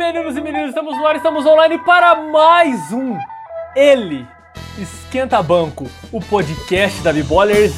meninos e meninas, estamos no ar, estamos online para mais um Ele Esquenta Banco, o podcast da B-Ballers.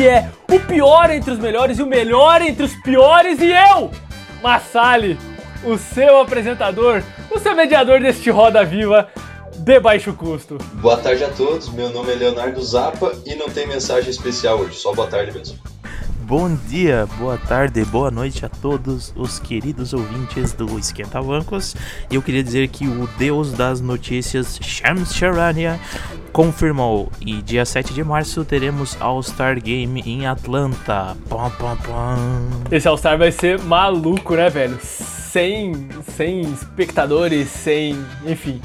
Que é o pior entre os melhores e o melhor entre os piores, e eu, Massali, o seu apresentador, o seu mediador deste Roda Viva de baixo custo. Boa tarde a todos, meu nome é Leonardo Zappa e não tem mensagem especial hoje, só boa tarde mesmo. Bom dia, boa tarde, boa noite a todos os queridos ouvintes do Esquenta Bancos. Eu queria dizer que o deus das notícias, Shams Charania, confirmou e dia 7 de março teremos All-Star Game em Atlanta. Pam, pam, pam. Esse All-Star vai ser maluco, né, velho? Sem, sem espectadores, sem. Enfim.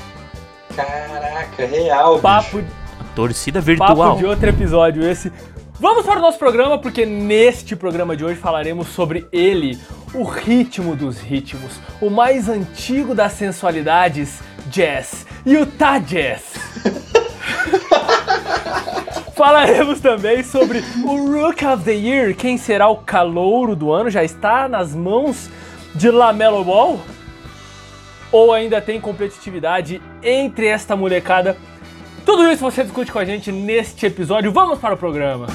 Caraca, real, Papo, bicho. Torcida virtual. papo de outro episódio esse. Vamos para o nosso programa, porque neste programa de hoje falaremos sobre ele, o ritmo dos ritmos, o mais antigo das sensualidades, jazz, Utah Jazz. Falaremos também sobre o Rook of the Year, quem será o calouro do ano, já está nas mãos de Lamelo Ball? Ou ainda tem competitividade entre esta molecada? Tudo isso você discute com a gente neste episódio. Vamos para o programa.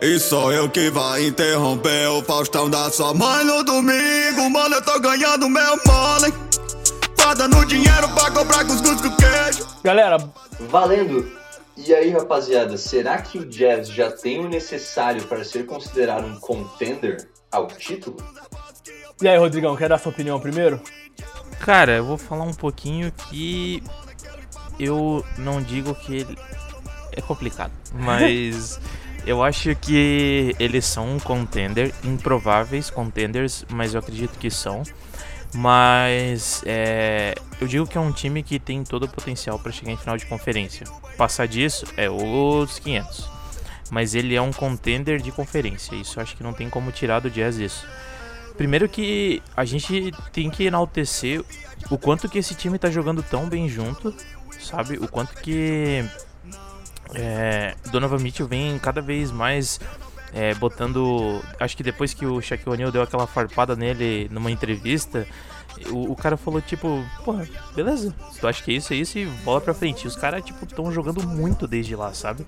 E sou eu que vai interromper o Faustão da sua mãe no domingo. Mano, eu tô ganhando meu money. Tá no dinheiro pra comprar cuscuz com queijo. Galera, Valendo! E aí, rapaziada, será que o Jazz já tem o necessário para ser considerado um contender ao título? E aí, Rodrigão, quer dar sua opinião primeiro? Cara, eu vou falar um pouquinho que eu não digo que ele é complicado, mas eu acho que eles são um contender, improváveis contenders, mas eu acredito que são. Mas é, eu digo que é um time que tem todo o potencial para chegar em final de conferência. Passar disso é os 500. Mas ele é um contender de conferência. Isso acho que não tem como tirar do Jazz isso. Primeiro que a gente tem que enaltecer o quanto que esse time tá jogando tão bem junto, sabe? O quanto que é, Donovan Mitchell vem cada vez mais é, botando. Acho que depois que o Shaquille O'Neal deu aquela farpada nele numa entrevista, o, o cara falou tipo, porra, beleza, se tu acha que é isso, é isso e bola pra frente. E os caras, tipo, estão jogando muito desde lá, sabe?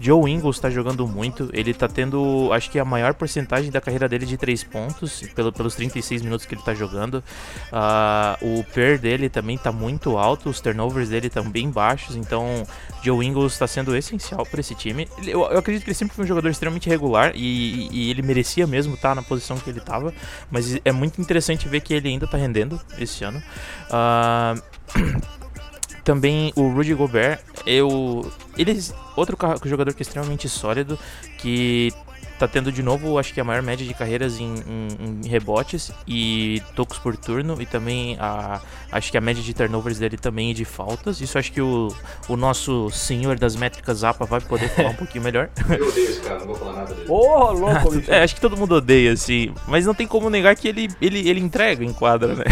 Joe Ingles tá jogando muito, ele tá tendo, acho que a maior porcentagem da carreira dele de 3 pontos, pelo, pelos 36 minutos que ele tá jogando. Ah, o PER dele também tá muito alto, os turnovers dele estão bem baixos, então Joe Ingles tá sendo essencial para esse time. Eu, eu acredito que ele sempre foi um jogador extremamente regular e, e ele merecia mesmo estar na posição que ele tava, mas é muito interessante ver que ele ainda tá rendendo esse ano. Ah, também o Rudy Gobert, eu ele outro ca- jogador que é extremamente sólido, que tá tendo de novo, acho que a maior média de carreiras em, em- em rebotes e tocos por turno e também a acho que a média de turnovers dele também é de faltas. Isso acho que o, o nosso senhor das métricas Zapa vai poder falar um pouquinho melhor. Eu odeio esse cara, não vou falar nada dele. Ô, louco, bicho. É, acho que todo mundo odeia, assim. Mas não tem como negar que ele, ele, ele entrega em quadra, né?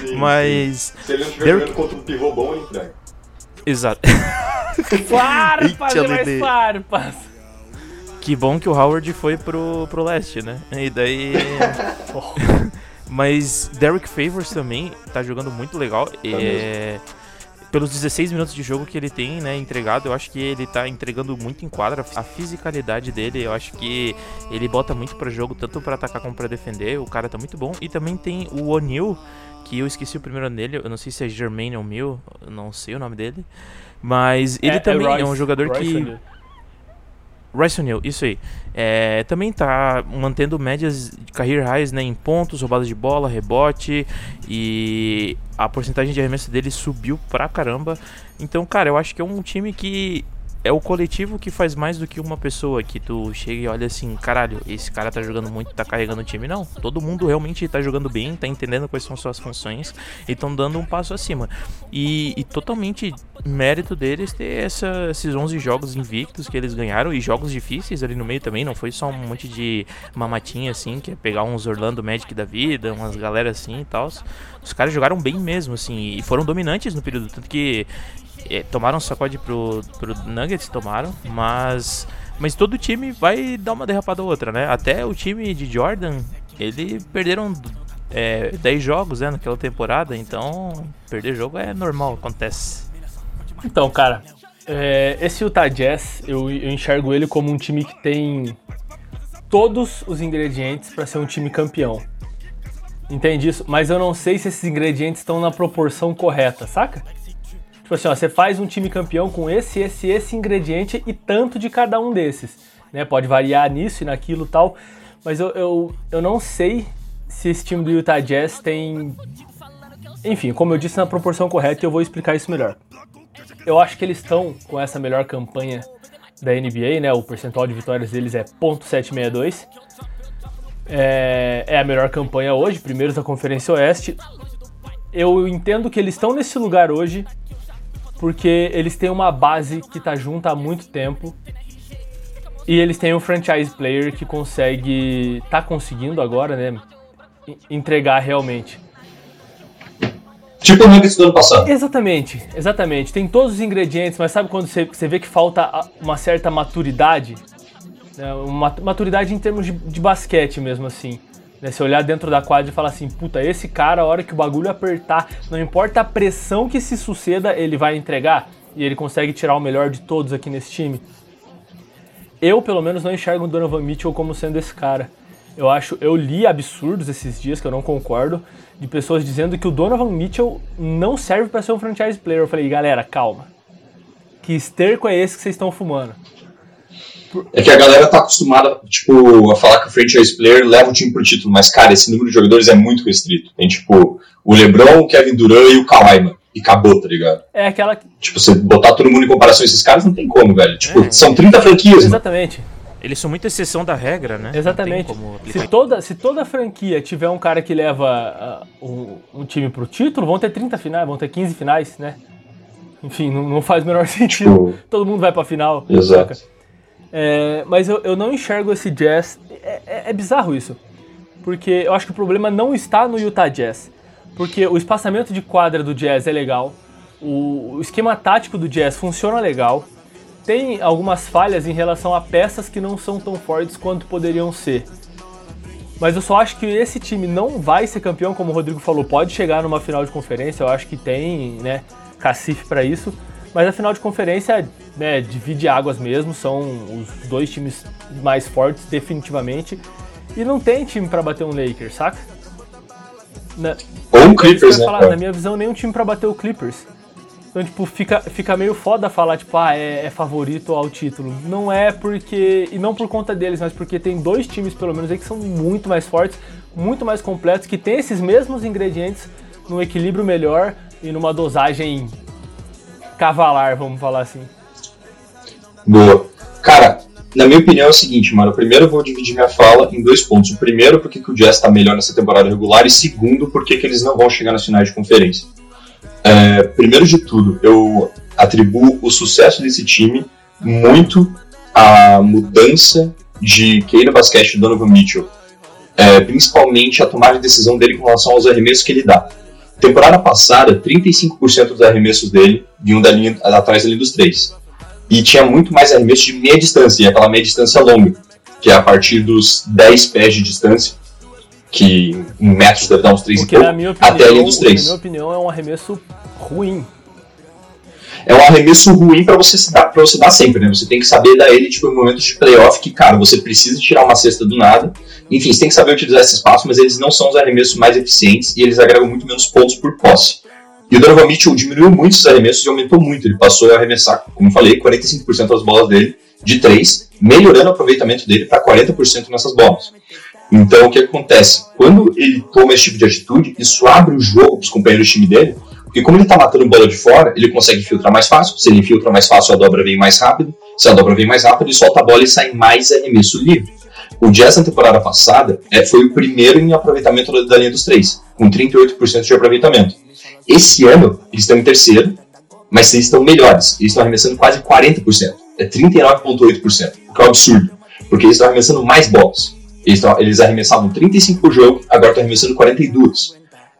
Sim, Mas. Se ele não estiver jogando contra um pivô bom, ele entrega. Exato. Farpas Eita, e mais farpas. Que bom que o Howard foi pro, pro leste, né? E daí. Mas Derek Favors também tá jogando muito legal. é... Pelos 16 minutos de jogo que ele tem, né, entregado, eu acho que ele tá entregando muito em quadra. A fisicalidade dele, eu acho que ele bota muito pra jogo, tanto pra atacar como pra defender. O cara tá muito bom. E também tem o O'Neal, que eu esqueci o primeiro dele. Eu não sei se é Jermaine O'Neal, não sei o nome dele. Mas ele também é, um Royce- jogador Royce que. Rice O'Neal, isso aí. É, também tá mantendo médias de career highs né, em pontos, roubadas de bola, rebote e a porcentagem de arremesso dele subiu pra caramba. Então, cara, eu acho que é um time que é o coletivo que faz mais do que uma pessoa que tu chega e olha assim, caralho, esse cara tá jogando muito, tá carregando o time. Não, todo mundo realmente tá jogando bem, tá entendendo quais são suas funções e estão dando um passo acima. E, e totalmente mérito deles ter essa, esses 11 jogos invictos que eles ganharam e jogos difíceis ali no meio também, não foi só um monte de mamatinha assim, que é pegar uns Orlando Magic da vida, umas galera assim e tal. Os caras jogaram bem mesmo, assim, e foram dominantes no período, tanto que é, tomaram um sacode pro, pro Nuggets, tomaram, mas. Mas todo time vai dar uma derrapada ou outra, né? Até o time de Jordan, ele perderam é, 10 jogos né, naquela temporada, então perder jogo é normal, acontece. Então, cara, é, esse Utah Jazz, eu, eu enxergo ele como um time que tem todos os ingredientes para ser um time campeão. Entende isso? Mas eu não sei se esses ingredientes estão na proporção correta, saca? Tipo assim, ó, você faz um time campeão com esse, esse, esse ingrediente e tanto de cada um desses. Né? Pode variar nisso e naquilo tal. Mas eu, eu, eu não sei se esse time do Utah Jazz tem. Enfim, como eu disse, na proporção correta eu vou explicar isso melhor. Eu acho que eles estão com essa melhor campanha da NBA, né? O percentual de vitórias deles é .762. É, é a melhor campanha hoje, primeiros da Conferência Oeste. Eu entendo que eles estão nesse lugar hoje porque eles têm uma base que tá junta há muito tempo e eles têm um franchise player que consegue, tá conseguindo agora, né, entregar realmente. Tipo o Nuggets do ano passado. Exatamente, exatamente. Tem todos os ingredientes, mas sabe quando você, você vê que falta uma certa maturidade? Né? Uma maturidade em termos de, de basquete mesmo, assim. Né? Você olhar dentro da quadra e falar assim, puta, esse cara, a hora que o bagulho apertar, não importa a pressão que se suceda, ele vai entregar. E ele consegue tirar o melhor de todos aqui nesse time. Eu, pelo menos, não enxergo o Donovan Mitchell como sendo esse cara. Eu acho, eu li absurdos esses dias que eu não concordo, de pessoas dizendo que o Donovan Mitchell não serve para ser um franchise player. Eu falei, galera, calma. Que esterco é esse que vocês estão fumando? É que a galera tá acostumada, tipo, a falar que o franchise player leva o time pro título, mas, cara, esse número de jogadores é muito restrito. Tem, tipo, o LeBron, o Kevin Durant e o Kawhi, mano. E acabou, tá ligado? É aquela. Tipo, você botar todo mundo em comparação a esses caras, não tem como, velho. Tipo, é, são 30 franquias, mano. Exatamente. Eles são muita exceção da regra, né? Exatamente. Se toda, se toda franquia tiver um cara que leva uh, um, um, time pro título, vão ter 30 finais, vão ter 15 finais, né? Enfim, não, não faz o menor sentido. Tipo... Todo mundo vai pra final. Exato. É, mas eu, eu não enxergo esse Jazz. É, é, é, bizarro isso. Porque eu acho que o problema não está no Utah Jazz. Porque o espaçamento de quadra do Jazz é legal. O, o esquema tático do Jazz funciona legal. Tem algumas falhas em relação a peças que não são tão fortes quanto poderiam ser. Mas eu só acho que esse time não vai ser campeão, como o Rodrigo falou, pode chegar numa final de conferência, eu acho que tem, né, cacife para isso. Mas a final de conferência né, divide águas mesmo, são os dois times mais fortes definitivamente. E não tem time para bater um Lakers, saca? Na, Ou um Clippers, né? Falar, na minha visão, nenhum time para bater o Clippers. Então, tipo, fica, fica meio foda falar, tipo, ah, é, é, favorito ao título. Não é porque. E não por conta deles, mas porque tem dois times, pelo menos, aí que são muito mais fortes, muito mais completos, que tem esses mesmos ingredientes num equilíbrio melhor e numa dosagem cavalar, vamos falar assim. Boa. Cara, na minha opinião é o seguinte, mano. Primeiro eu vou dividir minha fala em dois pontos. O primeiro, porque que o Jazz tá melhor nessa temporada regular, e segundo, porque que eles não vão chegar nas finais de conferência. É, primeiro de tudo, eu atribuo o sucesso desse time muito à mudança de Keira Basquete do Donovan Mitchell. É, principalmente a tomada de decisão dele com relação aos arremessos que ele dá. Temporada passada, 35% dos arremessos dele vinham da linha, atrás da linha dos três. E tinha muito mais arremessos de meia distância, e aquela meia distância longa, que é a partir dos 10 pés de distância, que em metros deve dar uns 3 Porque, e pouco, opinião, até a linha dos 3. Na minha opinião, é um arremesso ruim. É um arremesso ruim para você, dar, pra você dar sempre, né? Você tem que saber dar ele tipo, em momentos de playoff que, cara, você precisa tirar uma cesta do nada. Enfim, você tem que saber utilizar esse espaço, mas eles não são os arremessos mais eficientes e eles agregam muito menos pontos por posse. E o Donovan Mitchell diminuiu muito esses arremessos e aumentou muito. Ele passou a arremessar, como eu falei, 45% das bolas dele de 3, melhorando o aproveitamento dele para 40% nessas bolas. Então, o que acontece? Quando ele toma esse tipo de atitude, isso abre o jogo para os companheiros do time dele, Porque como ele tá matando bola de fora, ele consegue filtrar mais fácil. Se ele filtra mais fácil, a dobra vem mais rápido. Se a dobra vem mais rápido, ele solta a bola e sai mais arremesso livre. O Jazz na temporada passada é, foi o primeiro em aproveitamento da, da linha dos três, com 38% de aproveitamento. Esse ano, eles estão em terceiro, mas eles estão melhores. Eles estão arremessando quase 40%. É 39,8%, o que é um absurdo. Porque eles estão arremessando mais bolas. Eles, tão- eles arremessavam 35 por jogo, agora estão arremessando 42.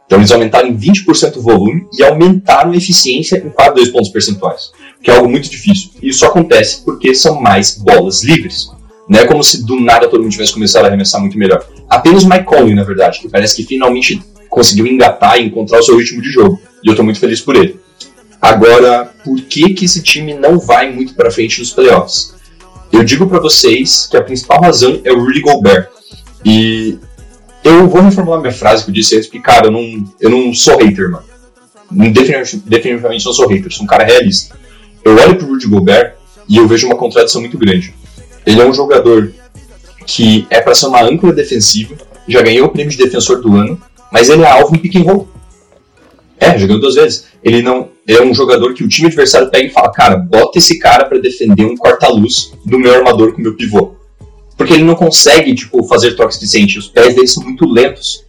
Então eles aumentaram em 20% o volume e aumentaram a eficiência em quase 2 pontos percentuais, que é algo muito difícil. E isso acontece porque são mais bolas livres. Não é como se do nada todo mundo tivesse começado a arremessar muito melhor. Apenas Mike Conley, na verdade, que parece que finalmente conseguiu engatar e encontrar o seu ritmo de jogo. E eu estou muito feliz por ele. Agora, por que, que esse time não vai muito para frente nos playoffs? Eu digo para vocês que a principal razão é o Rudy Gobert. E eu vou reformular minha frase que eu disse antes, porque, cara, eu não, eu não sou hater, mano. Definitivamente, não sou hater, sou um cara realista. Eu olho pro Rudy Gobert e eu vejo uma contradição muito grande. Ele é um jogador que é para ser uma âncora defensiva, já ganhou o prêmio de defensor do ano, mas ele é alvo em pick and roll. É, já ganhou duas vezes. Ele não é um jogador que o time adversário pega e fala: Cara, bota esse cara para defender um corta-luz do meu armador com o meu pivô. Porque ele não consegue, tipo, fazer toques decentes. Os pés dele são muito lentos.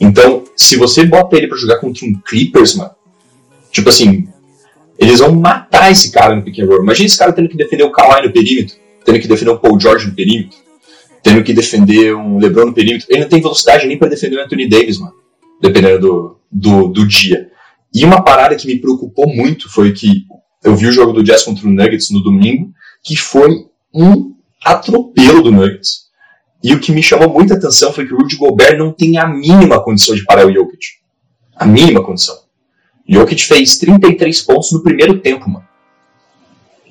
Então, se você bota ele para jogar contra um Clippers, mano, tipo assim, eles vão matar esse cara no pick and roll. Imagina esse cara tendo que defender o Kawhi no perímetro, tendo que defender o Paul George no perímetro, tendo que defender um LeBron no perímetro. Ele não tem velocidade nem para defender o Anthony Davis, mano, dependendo do, do, do dia. E uma parada que me preocupou muito foi que eu vi o jogo do Jazz contra o Nuggets no domingo, que foi um atropelo do Nuggets. E o que me chamou muita atenção foi que o Rudy Gobert não tem a mínima condição de parar o Jokic. A mínima condição. O Jokic fez 33 pontos no primeiro tempo, mano.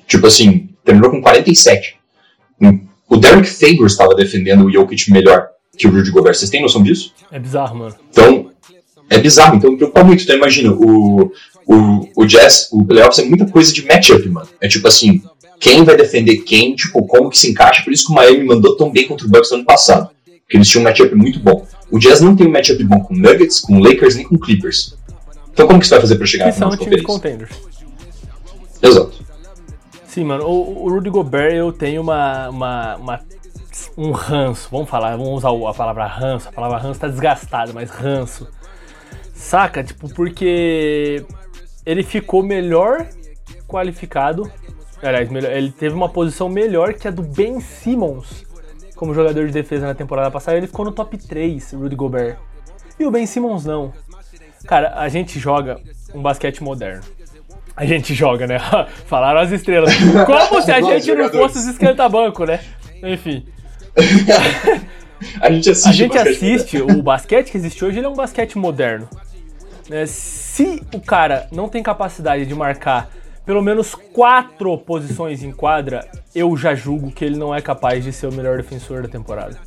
Tipo assim, terminou com 47. O Derek Favors estava defendendo o Jokic melhor que o Rudy Gobert. Vocês têm noção disso? É bizarro, mano. Então, é bizarro. Então, me preocupa muito. Então, imagina, o, o, o Jazz, o Playoffs é muita coisa de matchup, mano. É tipo assim, quem vai defender quem, tipo, como que se encaixa. Por isso que o Miami mandou tão bem contra o Bucks no ano passado. Porque eles tinham um matchup muito bom. O Jazz não tem um matchup bom com Nuggets, com Lakers, nem com Clippers. Então, como que você vai fazer pra chegar na final de times contenders. Exato. Sim, mano, o, o Rudy Gobert eu tenho uma, uma, uma- um ranço, vamos falar, vamos usar a palavra ranço, a palavra ranço tá desgastada, mas ranço. Saca? Tipo, porque ele ficou melhor qualificado, aliás, ele teve uma posição melhor que a do Ben Simmons como jogador de defesa na temporada passada, ele ficou no top 3, o Rudy Gobert. E o Ben Simmons não. Cara, a gente joga um basquete moderno. A gente joga, né? Falaram as estrelas. Como se a gente não fosse os esquenta-banco, né? Enfim. A gente assiste, A gente basquete assiste, o basquete que existe hoje, ele é um basquete moderno. né? Se o cara não tem capacidade de marcar pelo menos quatro posições em quadra, eu já julgo que ele não é capaz de ser o melhor defensor da temporada.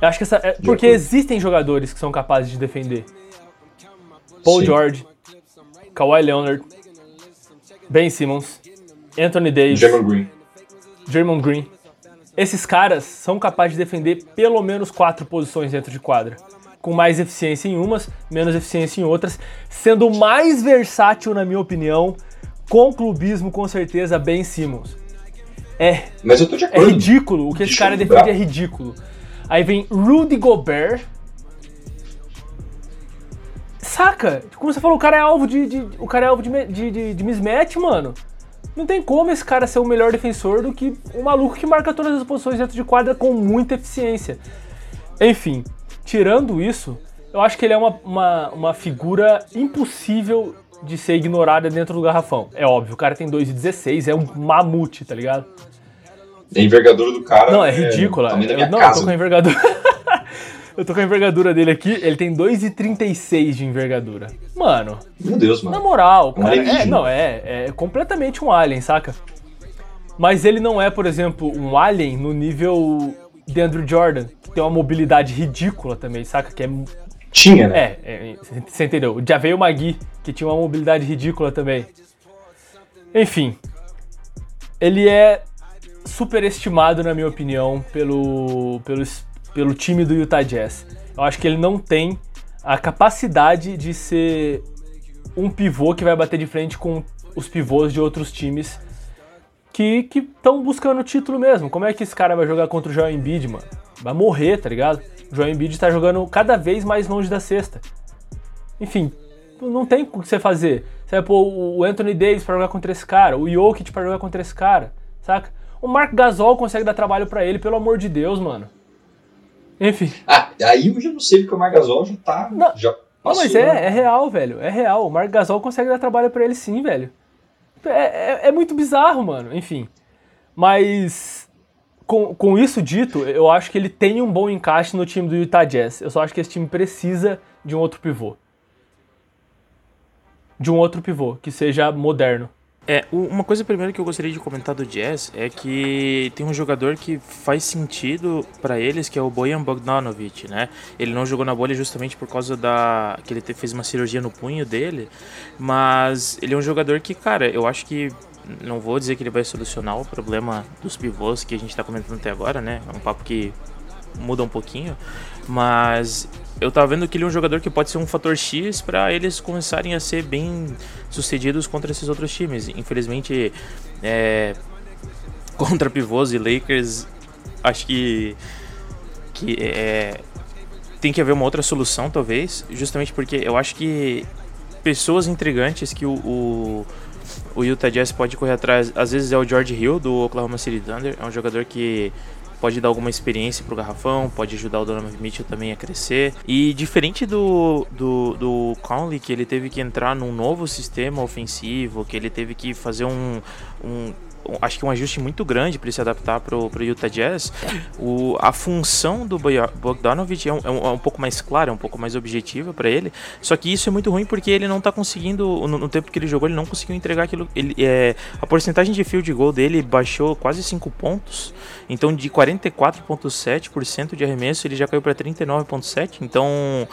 Eu acho que essa. é- porque existem jogadores que são capazes de defender. Paul Sim. George, Kawhi Leonard, Ben Simmons, Anthony Davis. Draymond Green. Draymond Green. Esses caras são capazes de defender pelo menos quatro posições dentro de quadra. Com mais eficiência em umas, menos eficiência em outras, sendo mais versátil, na minha opinião, com clubismo, com certeza, Ben Simmons. É, Mas eu tô de é acordo. ridículo. O que esse Deixa cara eu defende é ridículo. Aí vem Rudy Gobert. Saca? Como você falou, o cara é alvo de. de- o cara é alvo de, de, de, de mismatch, mano. Não tem como esse cara ser o melhor defensor do que um maluco que marca todas as posições dentro de quadra com muita eficiência. Enfim, tirando isso, eu acho que ele é uma, uma, uma figura impossível de ser ignorada dentro do garrafão. É óbvio, o cara tem 2,16, é um mamute, tá ligado? A envergadura do cara. Não, é ridícula. tamanho da Eu, não, eu tô casa. com a envergadura. eu tô com a envergadura dele aqui, ele tem 2,36 de envergadura. Mano, Meu Deus, na mano. moral, cara, é, não, é, é completamente um alien, saca? Mas ele não é, por exemplo, um alien no nível de Andrew Jordan, que tem uma mobilidade ridícula também, saca? Que é. Tinha, né? É, é, você entendeu? Já veio o Magui, que tinha uma mobilidade ridícula também. Enfim. Ele é superestimado, na minha opinião, pelo, pelo, pelo time do Utah Jazz. Eu acho que ele não tem a capacidade de ser um pivô que vai bater de frente com os pivôs de outros times que estão buscando o título mesmo. Como é que esse cara vai jogar contra o Joel Embiid, mano? Vai morrer, tá ligado? Joel Embiid tá jogando cada vez mais longe da cesta. Enfim, não tem o que você fazer. Você vai pôr o Anthony Davis pra jogar contra esse cara, o Jokic pra jogar contra esse cara, saca? O Mark Gasol consegue dar trabalho pra ele, pelo amor de Deus, mano. Enfim. Ah, aí eu já não sei porque o Marc Gasol já tá. Não. Já Não, passou, mas né? é, é real, velho. É real. O Mark Gasol consegue dar trabalho pra ele sim, velho. É, é, é muito bizarro, mano. Enfim. Mas. Com, com isso dito, eu acho que ele tem um bom encaixe no time do Utah Jazz. Eu só acho que esse time precisa de um outro pivô. De um outro pivô, que seja moderno. É, uma coisa primeiro que eu gostaria de comentar do Jazz é que tem um jogador que faz sentido pra eles, que é o Bojan Bogdanovic, né? Ele não jogou na bolha justamente por causa da que ele fez uma cirurgia no punho dele, mas ele é um jogador que, cara, eu acho que não vou dizer que ele vai solucionar o problema dos pivôs que a gente tá comentando até agora, né? É um papo que muda um pouquinho, mas eu tava vendo que ele é um jogador que pode ser um fator X para eles começarem a ser bem sucedidos contra esses outros times. Infelizmente, é, contra pivôs e Lakers, acho que que é, tem que haver uma outra solução, talvez, justamente porque eu acho que pessoas intrigantes que o, o, o Utah Jazz pode correr atrás, às vezes é o George Hill do Oklahoma City Thunder, é um jogador que pode dar alguma experiência pro garrafão, pode ajudar o Donovan Mitchell também a crescer. E diferente do, do, do Conley, que ele teve que entrar num novo sistema ofensivo, que ele teve que fazer um, um um- acho que um ajuste muito grande para ele se adaptar pro, pro Utah Jazz. O, a função do Bogdanovich é um, é um- é um pouco mais clara, é um pouco mais objetiva para ele. Só que isso é muito ruim porque ele não tá conseguindo, no, no tempo que ele jogou, ele não conseguiu entregar aquilo. Ele, é, a porcentagem de field goal dele baixou quase 5 pontos. Então de 44,7% de arremesso, ele já caiu para 39,7%. Então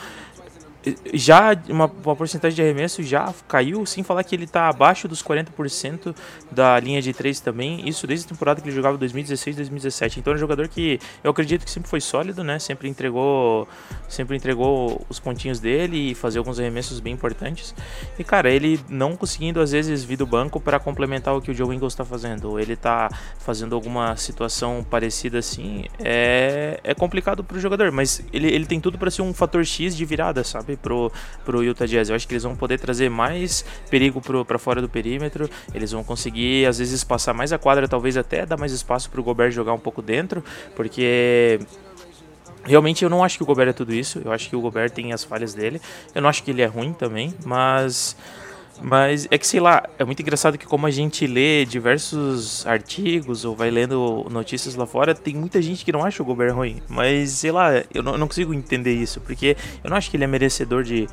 já uma, uma porcentagem de arremesso já caiu, sem falar que ele está abaixo dos 40% da linha de 3 também, isso desde a temporada que ele jogava 2016, 2017. Então é um jogador que eu acredito que sempre foi sólido, né? Sempre entregou, sempre entregou os pontinhos dele e fazer alguns arremessos bem importantes. E cara, ele não conseguindo às vezes vir do banco para complementar o que o Joe Ingles está fazendo, ele tá fazendo alguma situação parecida assim, é, é complicado pro jogador, mas ele, ele tem tudo para ser um fator X de virada, sabe? Pro, pro Utah Jazz. Eu acho que eles vão poder trazer mais perigo pro, pra fora do perímetro, eles vão conseguir às vezes passar mais a quadra, talvez até dar mais espaço pro Gobert jogar um pouco dentro, porque Realmente eu não acho que o Gobert é tudo isso. Eu acho que o Gobert tem as falhas dele. Eu não acho que ele é ruim também, mas mas é que sei lá, é muito engraçado que como a gente lê diversos artigos ou vai lendo notícias lá fora, tem muita gente que não acha o Gobert ruim. Mas sei lá, eu não, eu não consigo entender isso, porque eu não acho que ele é merecedor de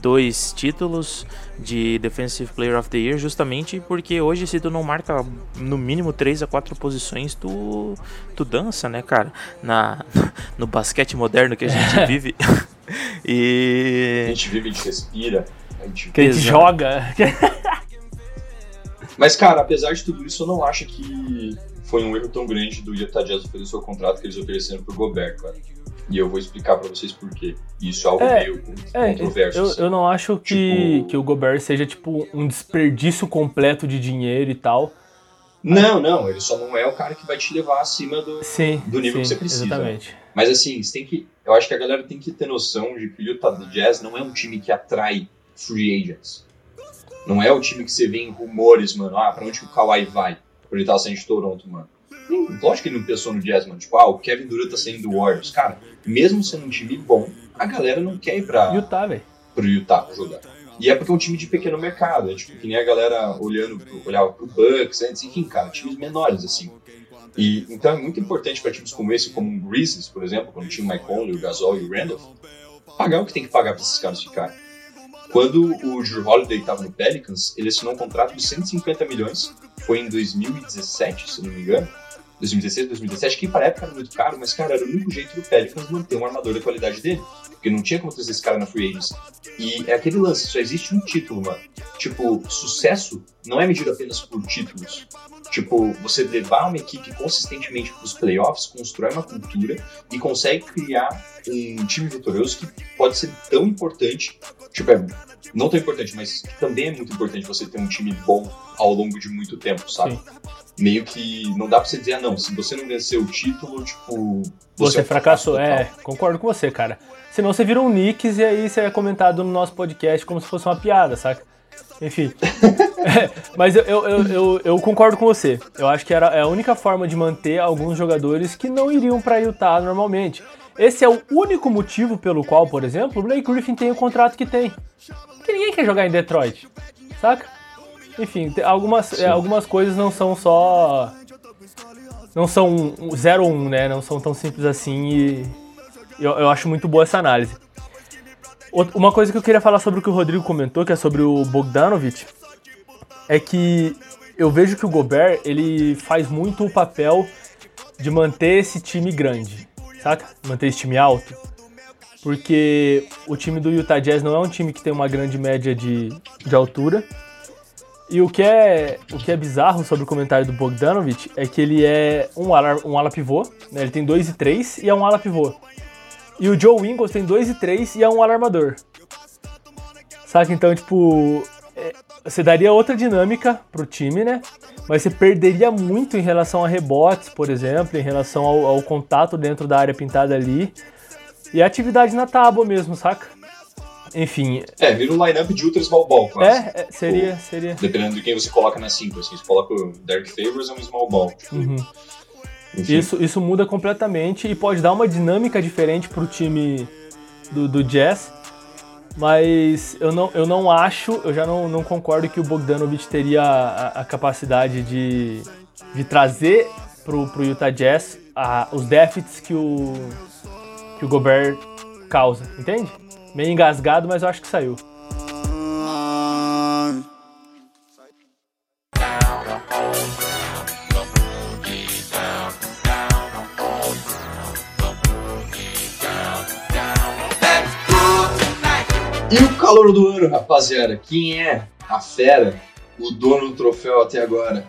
dois títulos de Defensive Player of the Year, justamente porque hoje se tu não marca no mínimo três a quatro posições, tu tu dança, né, cara? Na no basquete moderno que a gente vive. A e gente vive, a gente respira. A gente... Que a gente joga. Mas, cara, apesar de tudo isso, eu não acho que foi um erro tão grande do Utah Jazz oferecer o contrato que eles ofereceram pro Gobert, cara. E eu vou explicar pra vocês por quê. Isso é algo É, meio É, controverso. eu, assim. eu não acho que, Tipo- que o Gobert seja tipo um desperdício completo de dinheiro e tal. Não, não, ele só não é o cara que vai te levar acima do. Sim. Do nível sim, que você precisa? Exatamente. Mas assim, você tem que. Eu acho que a galera tem que ter noção de que o Utah Jazz não é um time que atrai free agents. Não é o time que você vê em rumores, mano. Ah, pra onde que o Kawhi vai? Quando ele tava saindo de Toronto, mano. Nem- Lógico que ele não pensou no Jazz, mano. Tipo, ah, o Kevin Durant tá saindo do Warriors. Cara, mesmo sendo um time bom, a galera não quer ir pra, Utah, velho. pro Utah pra jogar. E é porque é um time de pequeno mercado, é tipo, que nem a galera olhando pro, olhava pro Bucks, antes, enfim, cara, times menores, assim. E, então é muito importante para times como esse, como o Grizzlies, por exemplo, quando tinha o Mike Conley, o Gasol e o Randolph, pagar o que tem que pagar para esses caras ficarem. Quando o Drew Holiday estava no Pelicans, ele assinou um contrato de 150 milhões, foi em 2017, se não me engano, 2016, 2017, que para época era muito caro, mas, cara, era o único jeito do Pelicans manter um armador da qualidade dele. Porque não tinha como trazer esse cara na free agents. E é aquele lance, só existe um título, mano. Tipo, sucesso não é medido apenas por títulos. Tipo, você levar uma equipe consistentemente para os playoffs, constrói uma cultura e consegue criar um time vitorioso que pode ser tão importante, tipo, é não tão importante, mas também é muito importante você ter um time bom ao longo de muito tempo, sabe? Sim. Meio que não dá pra você dizer, ah, não, se você não vencer o título, tipo. Você é um fracassou, fracasso é, total. concordo com você, cara. Senão você vira um Knicks e aí você é comentado no nosso podcast como se fosse uma piada, saca? Enfim. É, mas eu, eu, eu, eu, concordo com você. Eu acho que era é a única forma de manter alguns jogadores que não iriam pra Utah normalmente. Esse é o único motivo pelo qual, por exemplo, o Blake Griffin tem o contrato que tem. Porque ninguém quer jogar em Detroit, saca? Enfim, algumas, é, algumas coisas não são só. Não são 0 ou 1, um, né? Não são tão simples assim e eu, eu acho muito boa essa análise. Uma coisa que eu queria falar sobre o que o Rodrigo comentou, que é sobre o Bogdanovich, é que eu vejo que o Gobert, ele faz muito o papel de manter esse time grande, saca? Manter esse time alto. Porque o time do Utah Jazz não é um time que tem uma grande média de, de altura. E o que, é, o que é bizarro sobre o comentário do Bogdanovich é que ele é um ala, um ala pivô, né? ele tem 2 e 3 e é um ala pivô. E o Joe Ingles tem 2 e 3 e é um ala armador. Saca? Então, tipo, é, você daria outra dinâmica pro time, né? Mas você perderia muito em relação a rebotes, por exemplo, em relação ao, ao contato dentro da área pintada ali. E a atividade na tábua mesmo, saca? Enfim, É, vira um lineup de ultra small ball, quase. é, é, seria, seria. Dependendo de quem você coloca na 5, assim, você coloca o Derek Favors é um small ball. Uhum. Enfim. Isso, isso muda completamente e pode dar uma dinâmica diferente pro time do, do Jazz. Mas eu não, eu não acho, eu já não, não concordo que o Bogdanovich teria a, a capacidade de, de trazer pro, pro Utah Jazz a- os déficits que o, que o Gobert causa, entende? Meio engasgado, mas eu acho que saiu. E o calor do ano, rapaziada? Quem é a fera, o dono do troféu até agora?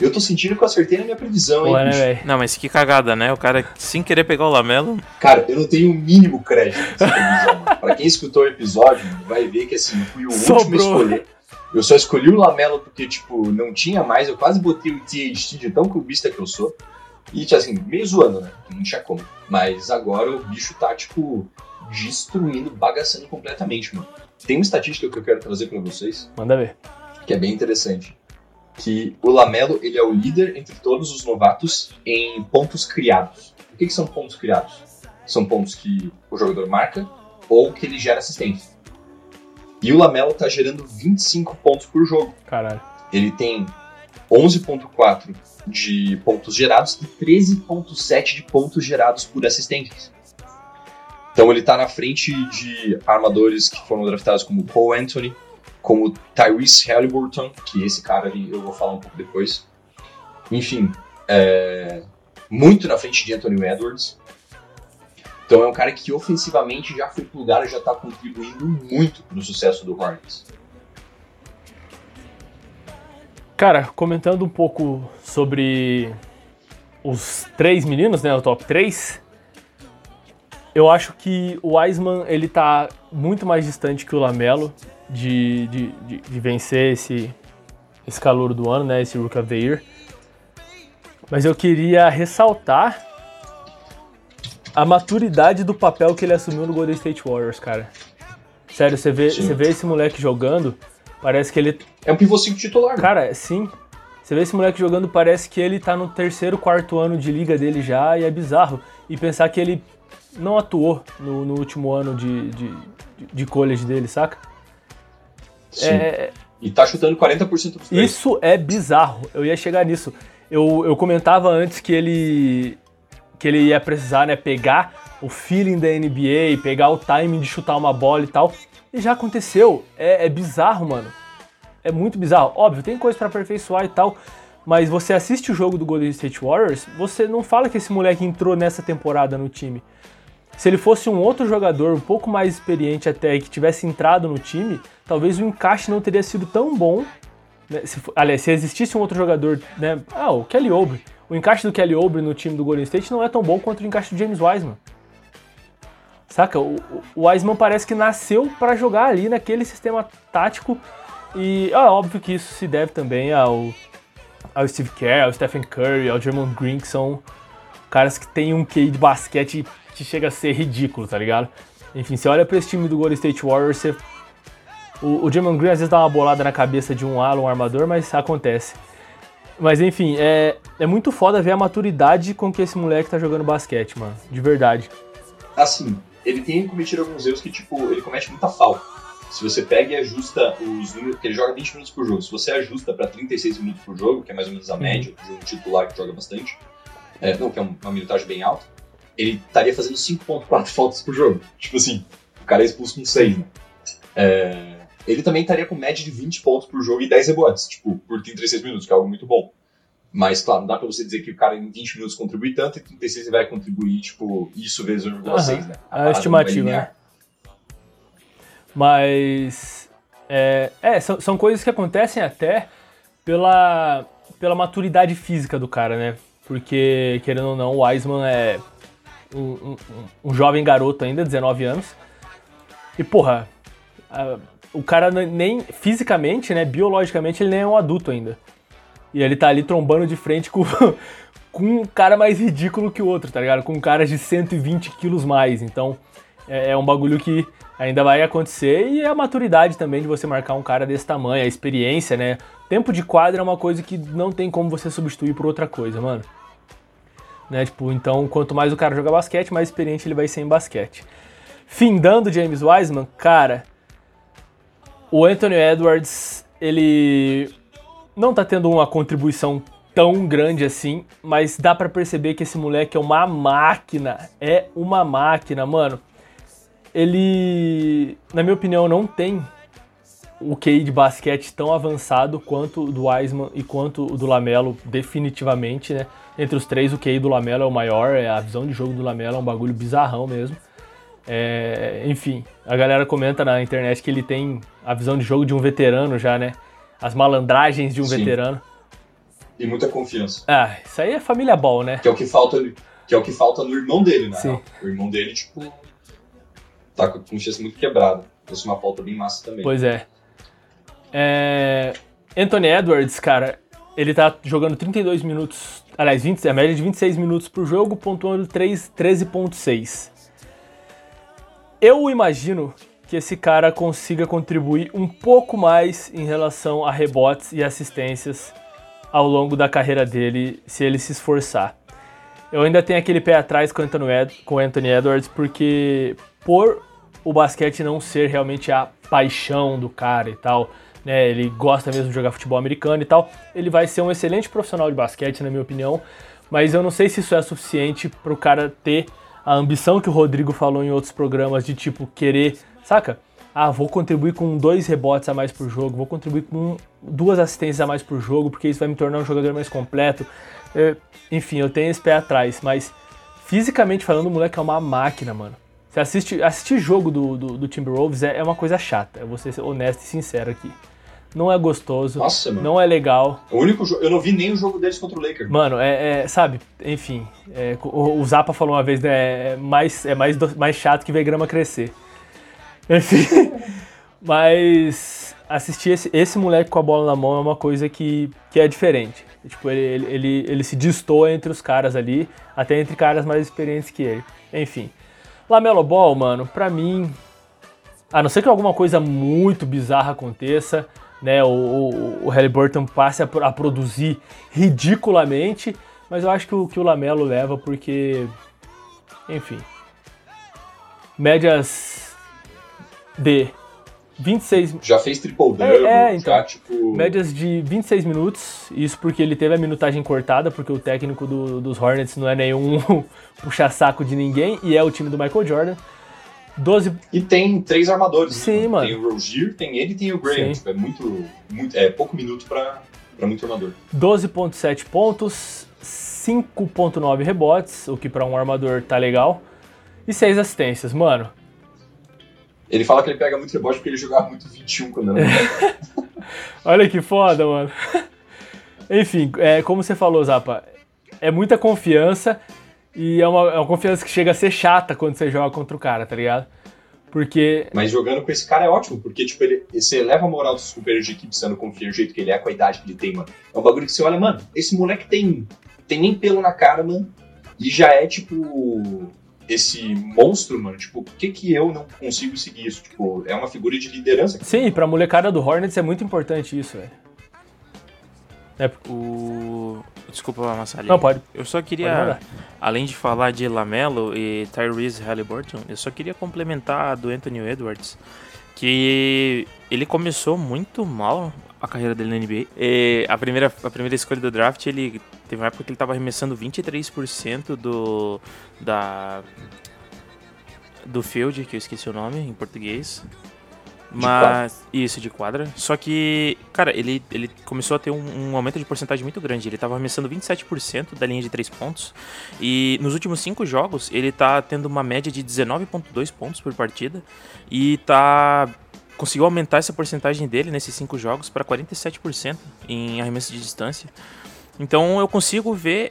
Eu tô sentindo que eu acertei na minha previsão, hein, Pô, né, velho? Não, mas que cagada, né? O cara, sem querer pegar o Lamelo, Cara, eu não tenho o mínimo crédito nessa previsão. mano. pra quem escutou o episódio, vai ver que assim, eu fui o último a Sobrou. escolher. Eu só escolhi o Lamelo porque, tipo, não tinha mais. Eu quase botei o THT de tão clubista que eu sou. E, tipo, assim, meio zoando, né? Não tinha como. Mas agora o bicho tá, tipo, destruindo, bagaçando completamente, mano. Tem uma estatística que eu quero trazer pra vocês, Manda ver. que é bem interessante. Que o Lamelo, ele é o líder entre todos os novatos em pontos criados. O que, que são pontos criados? São pontos que o jogador marca ou que ele gera assistência. E o Lamelo tá gerando 25 pontos por jogo. Caralho. Ele tem 11.4 de pontos gerados e 13.7 de pontos gerados por assistências. Então ele tá na frente de armadores que foram draftados como Paul Anthony, como Tyrese Halliburton, que esse cara ali eu vou falar um pouco depois. Enfim, é, muito na frente de Anthony Edwards. Então é um cara que ofensivamente já foi pro lugar e já tá contribuindo muito pro sucesso do Hornets. Cara, comentando um pouco sobre os três meninos, né, o top 3, eu acho que o Wiseman, ele tá muito mais distante que o Lamelo de, de, de, de vencer esse, esse calor do ano, né, esse Rook of the Year. Mas eu queria ressaltar a maturidade do papel que ele assumiu no Golden State Warriors, cara. Sério, você vê, Sim. você vê esse moleque jogando, parece que ele É um pivô 5 titular. né? Cara, sim. Você vê esse moleque jogando, parece que ele tá no terceiro, quarto ano de liga dele já, e é bizarro. E pensar que ele não atuou no, no último ano de, de, de college dele, saca? Sim. É, E tá chutando 40% dos três. isso é bizarro. Eu ia chegar nisso. Eu, eu comentava antes que ele que ele ia precisar, né, pegar o feeling da NBA, pegar o timing de chutar uma bola e tal. E já aconteceu. É, é bizarro, mano. É muito bizarro. Óbvio, tem coisa pra aperfeiçoar e tal, Mas você assiste o jogo do Golden State Warriors, você não fala que esse moleque entrou nessa temporada no time. Se ele fosse um outro jogador um pouco mais experiente até que tivesse entrado no time, talvez o encaixe não teria sido tão bom. Né? Se, aliás, se existisse um outro jogador, né? Ah, o Kelly Oubre. O encaixe do Kelly Oubre no time do Golden State não é tão bom quanto o encaixe do James Wiseman. Saca? O, o Wiseman parece que nasceu para jogar ali naquele sistema tático e ah, óbvio que isso se deve também ao, ao Steve Kerr, ao Stephen Curry, ao Draymond Green, que são caras que têm um QI de basquete que chega a ser ridículo, tá ligado? Enfim, você olha pra esse time do Golden State Warriors, você... o, o Draymond Green às vezes dá uma bolada na cabeça de um ala, um armador, mas acontece. Mas enfim, é, é muito foda ver a maturidade com que esse moleque tá jogando basquete, mano. De verdade. Assim, ele tem cometido alguns erros que, tipo, ele comete muita falta. Se você pega e ajusta os números, porque ele joga 20 minutos por jogo, se você ajusta para 36 minutos por jogo, que é mais ou menos a média de um titular que joga bastante, é, não, que é uma minutagem bem alta, ele estaria fazendo 5.4 faltas por jogo. Tipo assim, o cara é expulso com 6, né? É, ele também estaria com média de 20 pontos por jogo e 10 rebotes, tipo, por 36 minutos, que é algo muito bom. Mas, claro, não dá pra você dizer que o cara em 20 minutos contribui tanto e 36 ele vai contribuir, tipo, isso vezes 1,6, né? A, a estimativa, né? Mas. É, é são, são coisas que acontecem até pela, pela maturidade física do cara, né? Porque, querendo ou não, o Wiseman é um, um, jovem garoto ainda, 19 anos. E, porra, a, o cara nem fisicamente, né, biologicamente, ele nem é um adulto ainda. E ele tá ali trombando de frente com, com um cara mais ridículo que o outro, tá ligado? Com um cara de 120 quilos mais. Então, é, é um bagulho que ainda vai acontecer e é a maturidade também de você marcar um cara desse tamanho, a experiência, né? Tempo de quadra é uma coisa que não tem como você substituir por outra coisa, mano. Né? Tipo, então, quanto mais o cara joga basquete, mais experiente ele vai ser em basquete. Findando James Wiseman, cara, o Anthony Edwards, ele não tá tendo uma contribuição tão grande assim, mas dá para perceber que esse moleque é uma máquina, é uma máquina, mano. Ele, na minha opinião, não tem o QI de basquete tão avançado quanto o do Wiseman e quanto o do Lamelo, definitivamente, né? Entre os três, o QI do Lamelo é o maior, é a visão de jogo do Lamelo é um bagulho bizarrão mesmo. É, enfim, a galera comenta na internet que ele tem a visão de jogo de um veterano já, né? As malandragens de um Sim. veterano. E muita confiança. Ah, isso aí é família ball, né? Que é o que falta, que é o que falta no irmão dele, né? Sim. O irmão dele, tipo, tá com a confiança muito quebrada. Trouxe uma pauta bem massa também. Pois é. É. Anthony Edwards, cara, ele tá jogando 32 minutos, aliás, 20, a média de 26 minutos por jogo, pontuando 3 13.6. Eu imagino que esse cara consiga contribuir um pouco mais em relação a rebotes e assistências ao longo da carreira dele, se ele se esforçar. Eu ainda tenho aquele pé atrás com o Anthony Edwards, porque por o basquete não ser realmente a paixão do cara e tal, né, ele gosta mesmo de jogar futebol americano e tal, ele vai ser um excelente profissional de basquete, na minha opinião, mas eu não sei se isso é suficiente para o cara ter a ambição que o Rodrigo falou em outros programas de tipo querer, saca? Ah, vou contribuir com dois rebotes a mais por jogo, vou contribuir com duas assistências a mais por jogo, porque isso vai me tornar um jogador mais completo. É, enfim, eu tenho esse pé atrás, mas fisicamente falando, o moleque é uma máquina, mano. Você assiste, assistir jogo do, do, do Timberwolves é, é uma coisa chata, eu vou ser honesto e sincero aqui. Não é gostoso, Nossa, mano. não é legal. O único Eu não vi nem o jogo deles contra o Lakers. Mano, é, é, sabe, enfim, é, o, o Zappa falou uma vez, né, é mais, é mais, mais chato que ver grama crescer. Enfim, mas assistir esse, esse moleque com a bola na mão é uma coisa que, que é diferente. Tipo, ele, ele, ele, ele se destoa entre os caras ali, até entre caras mais experientes que ele. Enfim, Lamelo Ball, mano, pra mim, a não ser que alguma coisa muito bizarra aconteça, né, o, o, o Halliburton passe a, a produzir ridiculamente, mas eu acho que o, que o Lamelo leva porque, enfim, médias de 26, Já fez triple-double, É, é, então. já, tipo... médias de 26 minutos, isso porque ele teve a minutagem cortada, porque o técnico do- dos Hornets não é nenhum puxa-saco de ninguém, e é o time do Michael Jordan. 12 E tem três armadores. Sim, né? mano. Tem o Rozier, tem ele e tem o Graham. Sim. Tipo, é muito, muito... É pouco minuto pra, pra muito armador. 12.7 pontos, 5.9 rebotes, o que pra um armador tá legal, e 6 assistências. Mano, Ele fala que ele pega muito rebote porque ele jogava muito 21 quando era olha que foda, mano. Enfim, é, como você falou, Zapa, é muita confiança e é uma, é uma confiança que chega a ser chata quando você joga contra o cara, tá ligado? Porque Mas jogando com esse cara é ótimo, porque tipo, ele, você eleva a moral dos companheiros de equipe sendo confia do jeito que ele é, com a idade que ele tem, mano. É um bagulho que você olha, mano, esse moleque tem, tem nem pelo na cara, mano, e já é tipo esse monstro, mano. Tipo, por que, que eu não consigo seguir isso? Tipo, é uma figura de liderança. Sim, pra molecada do Hornets é muito importante isso, velho. É, O. Desculpa, Massalinha. não, pode. Eu só queria, além de falar de Lamelo e Tyrese Halliburton, eu só queria complementar a do Anthony Edwards, que ele começou muito mal a carreira dele na NBA. E a primeira, a primeira escolha do draft, ele teve uma época que ele estava arremessando 23% do da do field, que eu esqueci o nome em português. Mas. Isso, de quadra. Só que, cara, ele, ele começou a ter um, um aumento de porcentagem muito grande. Ele tava arremessando 27% da linha de 3 pontos. E nos últimos 5 jogos, ele tá tendo uma média de 19,2 pontos por partida. E tá. Conseguiu aumentar essa porcentagem dele nesses 5 jogos para 47% em arremesso de distância. Então eu consigo ver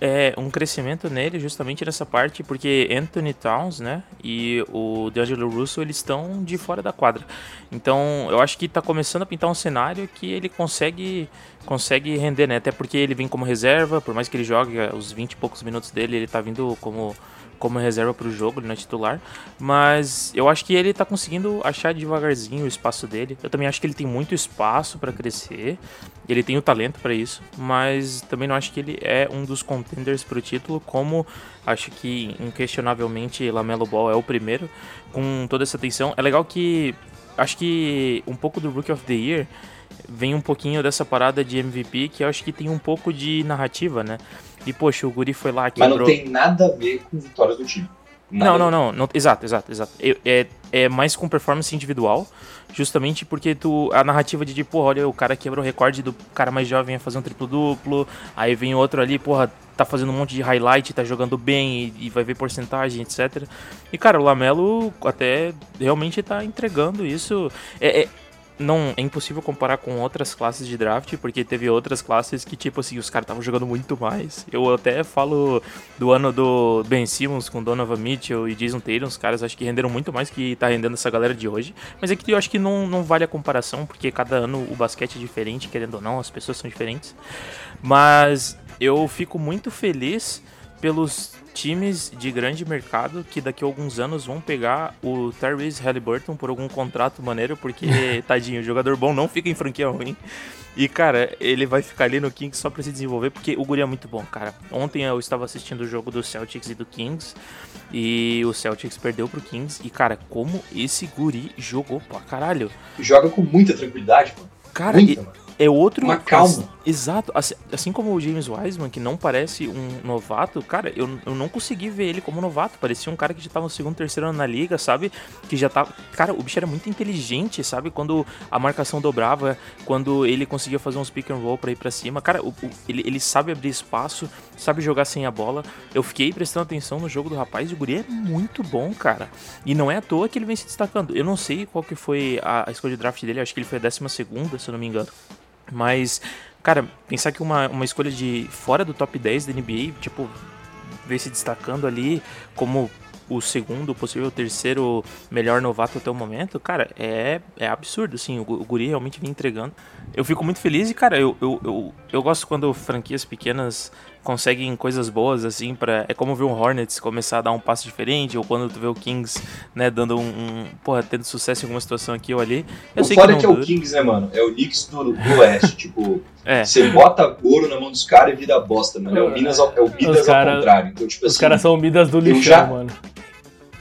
é, um crescimento nele justamente nessa parte, porque Anthony Towns, né, e o DeAngelo Russell, eles estão de fora da quadra. Então, eu acho que tá começando a pintar um cenário que ele consegue consegue render, né? Até porque ele vem como reserva, por mais que ele jogue os 20 e poucos minutos dele, ele tá vindo como como reserva para o jogo, ele não é titular, mas eu acho que ele tá conseguindo achar devagarzinho o espaço dele. Eu também acho que ele tem muito espaço para crescer. Ele tem o talento para isso, mas também não acho que ele é um dos contenders para o título, como acho que inquestionavelmente Lamelo Ball é o primeiro com toda essa atenção. É legal que acho que um pouco do Rookie of the Year vem um pouquinho dessa parada de MVP que eu acho que tem um pouco de narrativa, né? E poxa, o Guri foi lá Mas quebrou. não tem nada a ver com vitórias do time. Não, não, não, não. Exato, exato, exato. É, é mais com performance individual, justamente porque tu. A narrativa de tipo, olha, o cara quebrou o recorde do cara mais jovem a fazer um triplo-duplo. Aí vem outro ali, porra, tá fazendo um monte de highlight, tá jogando bem e, e vai ver porcentagem, etc. E, cara, o Lamelo até realmente tá entregando isso. É. é- não, é impossível comparar com outras classes de draft, porque teve outras classes que, tipo assim, os caras estavam jogando muito mais. Eu até falo do ano do Ben Simmons com Donovan Mitchell e Jason Tatum, os caras acho que renderam muito mais que tá rendendo essa galera de hoje. Mas é que eu acho que não, não vale a comparação, porque cada ano o basquete é diferente, querendo ou não, as pessoas são diferentes. Mas eu fico muito feliz pelos times de grande mercado que daqui a alguns anos vão pegar o Tyrese Halliburton por algum contrato maneiro, porque, tadinho, jogador bom não fica em franquia ruim. E, cara, ele vai ficar ali no Kings só pra se desenvolver, porque o Guri é muito bom, cara. Ontem eu estava assistindo o jogo do Celtics e do Kings, e o Celtics perdeu pro Kings. E, cara, como esse Guri jogou pra caralho. Joga com muita tranquilidade, mano. Cara, Muita, e- mano. É outro. Uma calma. Exato. Assim, assim como o James Wiseman, que não parece um novato, cara, eu, eu não consegui ver ele como novato. Parecia um cara que já tava no segundo, terceiro ano na liga, sabe? Que já tava. Cara, o bicho era muito inteligente, sabe? Quando a marcação dobrava, quando ele conseguia fazer uns pick and roll pra ir pra cima. Cara, o- o- ele, ele sabe abrir espaço, sabe jogar sem a bola. Eu fiquei prestando atenção no jogo do rapaz e o Guri é muito bom, cara. E não é à toa que ele vem se destacando. Eu não sei qual que foi a, a escolha de draft dele, acho que ele foi a décima segunda, se eu não me engano. Mas, cara, pensar que uma, uma escolha de fora do top 10 da NBA, tipo, ver se destacando ali como o segundo, possível terceiro melhor novato até o momento, cara, é, é absurdo, assim, o, o Guri realmente vem entregando. Eu fico muito feliz e, cara, eu, eu, eu, eu gosto quando franquias pequenas conseguem coisas boas, assim, para É como ver um Hornets começar a dar um passo diferente, ou quando tu vê o Kings, né, dando um. um porra, tendo sucesso em alguma situação aqui ou ali. Eu o sei foda que é que é o dura. Kings, né, mano? É o Knicks do, do Oeste. tipo, É. você bota ouro na mão dos caras e vira bosta, mano. É o Minas ao, é o Minas Os cara- ao contrário. Então, tipo Os assim, caras são o Midas do eu lixão, já- mano.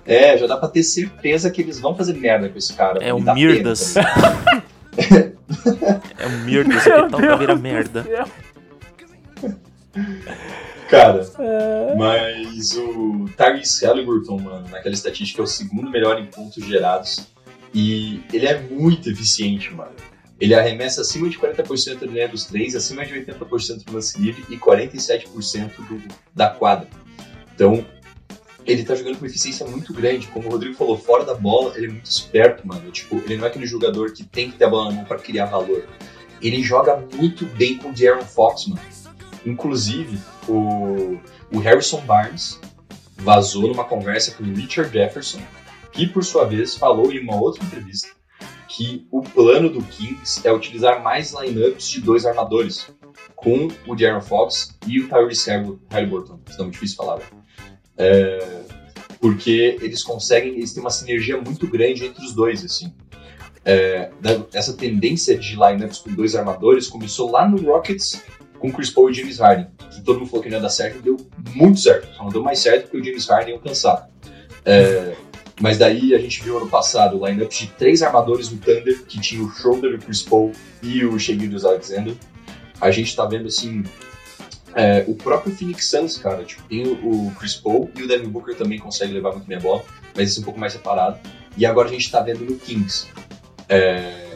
é, já dá pra ter certeza que eles vão fazer merda com esse cara. É o Mirdas. tá? É um merda, esse aqui tá vira merda. Cara, É. mas o Tyrese Halliburton, mano, naquela estatística é o segundo melhor em pontos gerados. E ele é muito eficiente, mano. Ele arremessa acima de 40% da linha dos três, acima de 80% do lance livre e 47% do, da quadra. Então, ele tá jogando com eficiência muito grande. Como o Rodrigo falou, fora da bola, ele é muito esperto, mano. Tipo, ele não é aquele jogador que tem que ter a bola na mão pra criar valor. Ele joga muito bem com o De'Aaron Fox, mano. Inclusive, o, o Harrison Barnes vazou numa conversa com o Richard Jefferson, que por sua vez falou em uma outra entrevista que o plano do Kings é utilizar mais lineups de dois armadores, com o De'Aaron Fox e o Tyrese Halliburton. Isso é muito difícil falar. né? É, porque eles conseguem, eles têm uma sinergia muito grande entre os dois, assim. É, essa tendência de lineups com dois armadores começou lá no Rockets com Chris Paul e James Harden, todo mundo falou que não ia dar certo, deu muito certo. Só não deu mais certo porque o James Harden ia cansar. É, mas daí a gente viu ano passado o lineup de três armadores no Thunder, que tinha o Schroeder, o Chris Paul e o Gilgeous Alexander. A gente tá vendo assim. é, o próprio Phoenix Suns, cara, tipo, tem o, o Chris Paul e o Devin Booker também consegue levar muito bem a bola, mas isso é um pouco mais separado. E agora a gente tá vendo no Kings. É,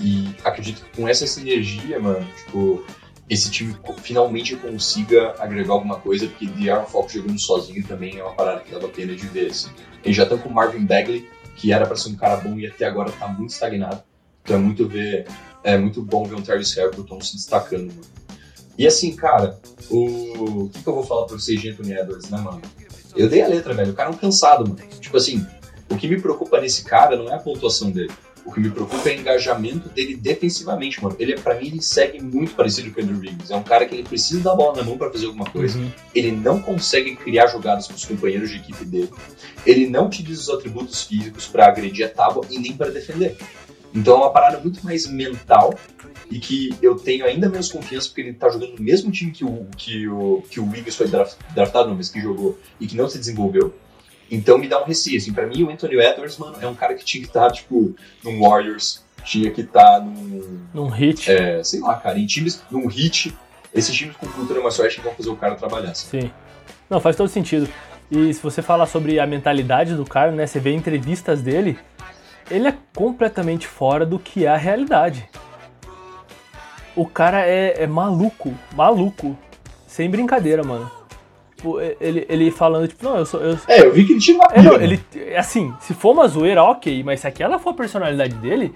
e acredito que com essa sinergia, mano, tipo, esse time finalmente consiga agregar alguma coisa, porque De'Aaron Fox jogando sozinho também é uma parada que dava pena de ver, assim. Eles já estão com o Marvin Bagley, que era pra ser um cara bom e até agora tá muito estagnado. Então é muito ver, é muito bom ver um Tyrese Halliburton se destacando, mano. E assim, cara, o, o que, que eu vou falar pra vocês de Anthony Edwards, né, mano? Eu dei a letra, velho. O cara é um cansado, mano. Tipo assim, o que me preocupa nesse cara não é a pontuação dele. O que me preocupa é o engajamento dele defensivamente, mano. Ele, pra mim, ele segue muito parecido com o Andrew Wiggins. É um cara que ele precisa da bola na mão pra fazer alguma coisa. Uhum. Ele não consegue criar jogadas com os companheiros de equipe dele. Ele não utiliza os atributos físicos pra agredir a tábua e nem pra defender. Então é uma parada muito mais mental e que eu tenho ainda menos confiança porque ele tá jogando no mesmo time que o, que o, que o Wiggins foi draft- draftado, mas que jogou e que não se desenvolveu. Então me dá um receio, assim, pra mim o Anthony Edwards, mano, é um cara que tinha que estar, tipo, num Warriors, tinha que estar num, Num hit. é, sei lá, cara, em times, num hit, esses times com cultura que vão fazer o cara trabalhar, sabe? Sim. Não, faz todo sentido. E se você falar sobre a mentalidade do cara, né? Você vê entrevistas dele, ele é completamente fora do que é a realidade. O cara é, é maluco, maluco. Sem brincadeira, mano. Tipo, Ele, ele falando, tipo, não, eu sou. Eu, É, eu vi que ele tinha uma é, pira, não, mano. ele, assim, se for uma zoeira, ok, mas se aquela for a personalidade dele,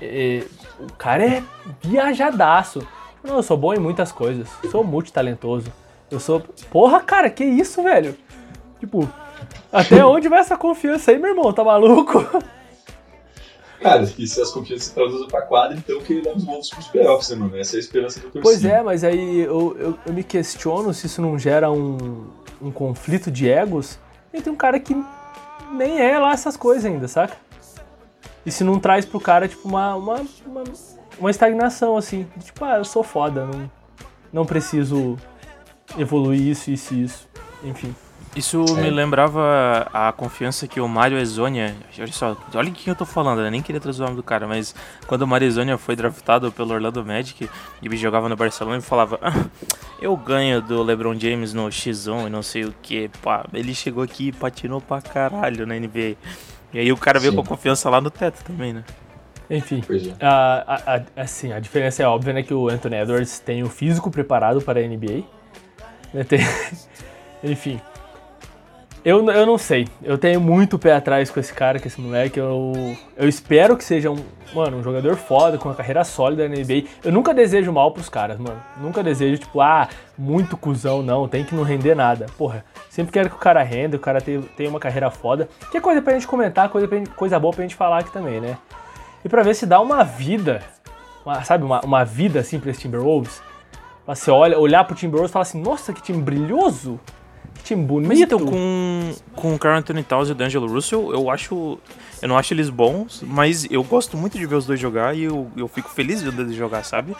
é, o cara é viajadaço. Não, eu sou bom em muitas coisas, sou multitalentoso. Eu sou. Porra, cara, que isso, velho? Tipo, até onde vai essa confiança aí, meu irmão? Tá maluco? Cara, se as confianças se traduzem pra quadra, então que leva os Wolves pros playoffs, né, mano? Essa é a esperança do torcida. Pois é, mas aí eu, eu, eu me questiono se isso não gera um, um conflito de egos entre um cara que nem é lá essas coisas ainda, saca? E se não traz pro cara, tipo, uma, uma, uma, uma estagnação, assim. Tipo, ah, eu sou foda, não, não preciso evoluir isso, isso e isso. Enfim. Isso É. me lembrava a confiança que o Mário Ezonia. Olha só, olha quem eu tô falando, eu nem queria trazer o nome do cara, mas quando o Mário Ezonia foi draftado pelo Orlando Magic e ele jogava no Barcelona, ele falava: "Ah, Eu ganho do LeBron James no X1 e não sei o que. Pá, ele chegou aqui e patinou pra caralho na NBA. E aí o cara veio Sim. com a confiança lá no teto também, né? Enfim. É. A, a- a- assim, a diferença é óbvia, né? Que o Anthony Edwards tem o físico preparado para a NBA. né, tem- Enfim. Eu, eu não sei. Eu tenho muito pé atrás com esse cara, com esse moleque. Eu, eu espero que seja um, mano, um jogador foda, com uma carreira sólida na NBA. Eu nunca desejo mal pros caras, mano. Nunca desejo, tipo, ah, muito cuzão, não. Tem que não render nada. Porra, sempre quero que o cara renda, o cara tenha, uma carreira foda. Que é coisa pra gente comentar, coisa, pra coisa boa pra gente falar aqui também, né? e pra ver se dá uma vida, uma- sabe, uma, uma vida assim pra esse Timberwolves. Pra Você olha, olhar pro Timberwolves e falar assim, nossa, que time brilhoso, time bonito. Mas então, com, com o Carl Anthony Towns e o D'Angelo Russell, eu acho. Eu não acho eles bons, mas eu gosto muito de ver os dois jogar e eu, eu fico feliz vendo eles jogar, sabe?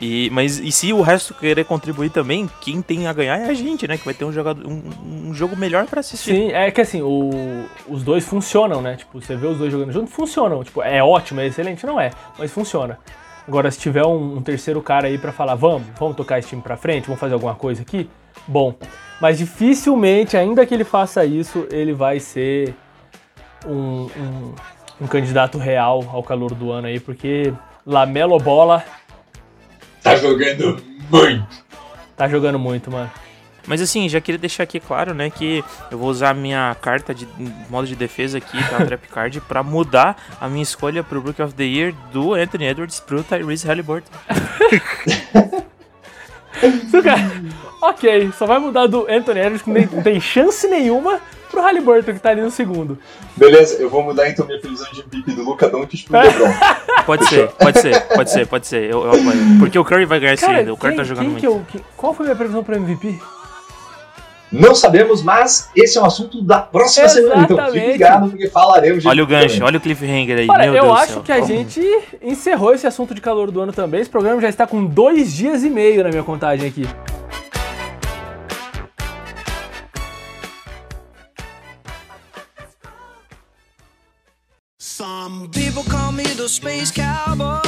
E, mas e se o resto querer contribuir também, quem tem a ganhar é a gente, né? Que vai ter um, jogador, um, um jogo melhor pra assistir. Sim, é que assim, o- os dois funcionam, né? Tipo, você vê os dois jogando junto, funcionam. Tipo, é ótimo, é excelente, não é, mas funciona. Agora, se tiver um, um terceiro cara aí pra falar, vamos, vamos tocar esse time pra frente, vamos fazer alguma coisa aqui, bom. Mas dificilmente, ainda que ele faça isso, ele vai ser um, um- um candidato real ao calor do ano aí, porque Lamelo Bola Tá jogando muito. tá jogando muito, mano. Mas assim, já queria deixar aqui claro, né, que eu vou usar a minha carta de modo de defesa aqui da Trap Card pra mudar a minha escolha pro Brook of the Year do Anthony Edwards pro Tyrese Halliburton. Cara, ok, só vai mudar do Anthony Edwards, que nem- não tem chance nenhuma, pro Halliburton, que tá ali no segundo. Beleza, eu vou mudar então minha previsão de MVP do Luca Doncic pro LeBron. Pode ser, pode ser, pode ser, pode ser. Eu, eu. Porque o Curry vai ganhar esse ainda. O Curry quem, tá jogando quem muito. que eu, quem- qual foi a minha previsão pro MVP? Não sabemos, mas esse é um assunto da próxima semana. Então fique Exatamente. ligado porque falaremos de Olha o gancho, também. olha o cliffhanger aí. Olha, Meu eu Deus do acho céu. que a gente encerrou esse assunto de calor do ano também. Esse programa já está com dois dias e meio na minha contagem aqui. Some people call me the space cowboy.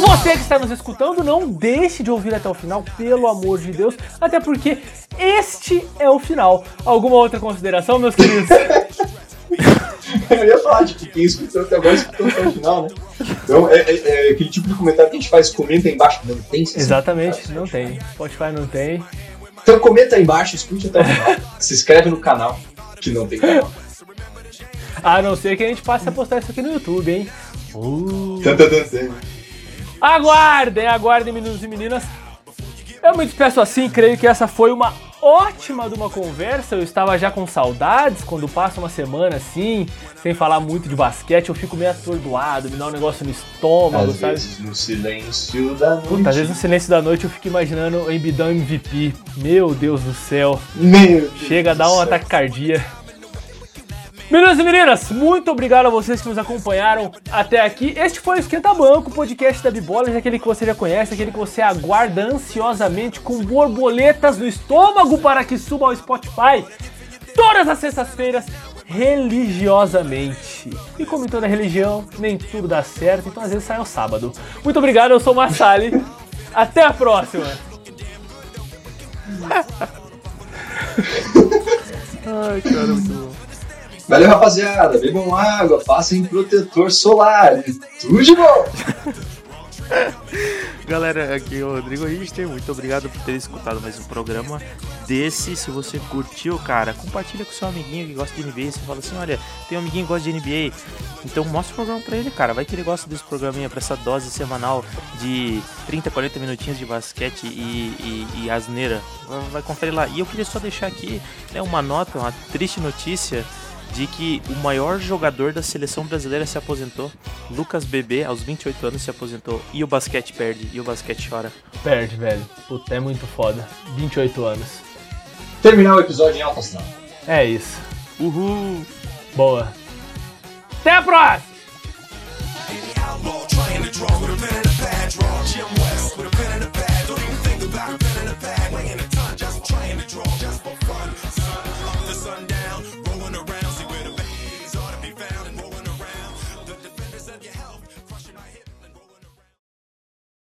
Você que está nos escutando, não deixe de ouvir até o final, pelo amor de Deus. Até porque este é o final. Alguma outra consideração, meus queridos? Eu ia falar de que quem escutou até agora escutou até o final, né? Então é, é- é aquele tipo de comentário que a gente faz, comenta aí embaixo, não tem Exatamente, não tem. Spotify não tem. Então comenta aí embaixo, escute até o final. Se inscreve no canal, que não tem canal. A não ser que a gente passe a postar isso aqui no YouTube, hein? Tan. Aguardem, aguardem, meninos e meninas. Eu me despeço assim, creio que essa foi uma ótima de uma conversa. Eu estava já com saudades quando passa uma semana assim, sem falar muito de basquete, eu fico meio atordoado, me dá um negócio no estômago, Às sabe? vezes no silêncio da noite. Puta, às vezes no silêncio da noite eu fico imaginando o Embidão MVP. Meu Deus do céu. Meu Deus Chega a dar um ataque cardíaco. Meninos e meninas, muito obrigado a vocês que nos acompanharam até aqui. Este foi o Esquenta Banco, o podcast da Bibola, aquele que você já conhece, aquele que você aguarda ansiosamente com borboletas no estômago para que suba ao Spotify todas as sextas-feiras religiosamente. E como em toda religião, nem tudo dá certo, então às vezes sai ao sábado. Muito obrigado, eu sou o Massali. Até a próxima. Ai, cara, muito. Valeu, rapaziada. Bebam água, passem protetor solar. E tudo de bom. Galera, aqui é o Rodrigo Richter. Muito obrigado por ter escutado mais um programa desse. Se você curtiu, cara, compartilha com seu amiguinho que gosta de NBA. Você fala assim: olha, tem um amiguinho que gosta de NBA. Então mostra o programa pra ele, cara. Vai que ele gosta desse programinha, pra essa dose semanal de 30, 40 minutinhos de basquete e, e, e asneira. Vai conferir lá. E eu queria só deixar aqui né, uma nota, uma triste notícia de que o maior jogador da seleção brasileira se aposentou. Lucas Bebê, aos 28 anos, se aposentou. E o basquete perde, e o basquete chora. Perde, velho. Puta, é muito foda. 28 anos. Terminar o episódio em alta astral. É isso. Uhul! Boa. Até a próxima!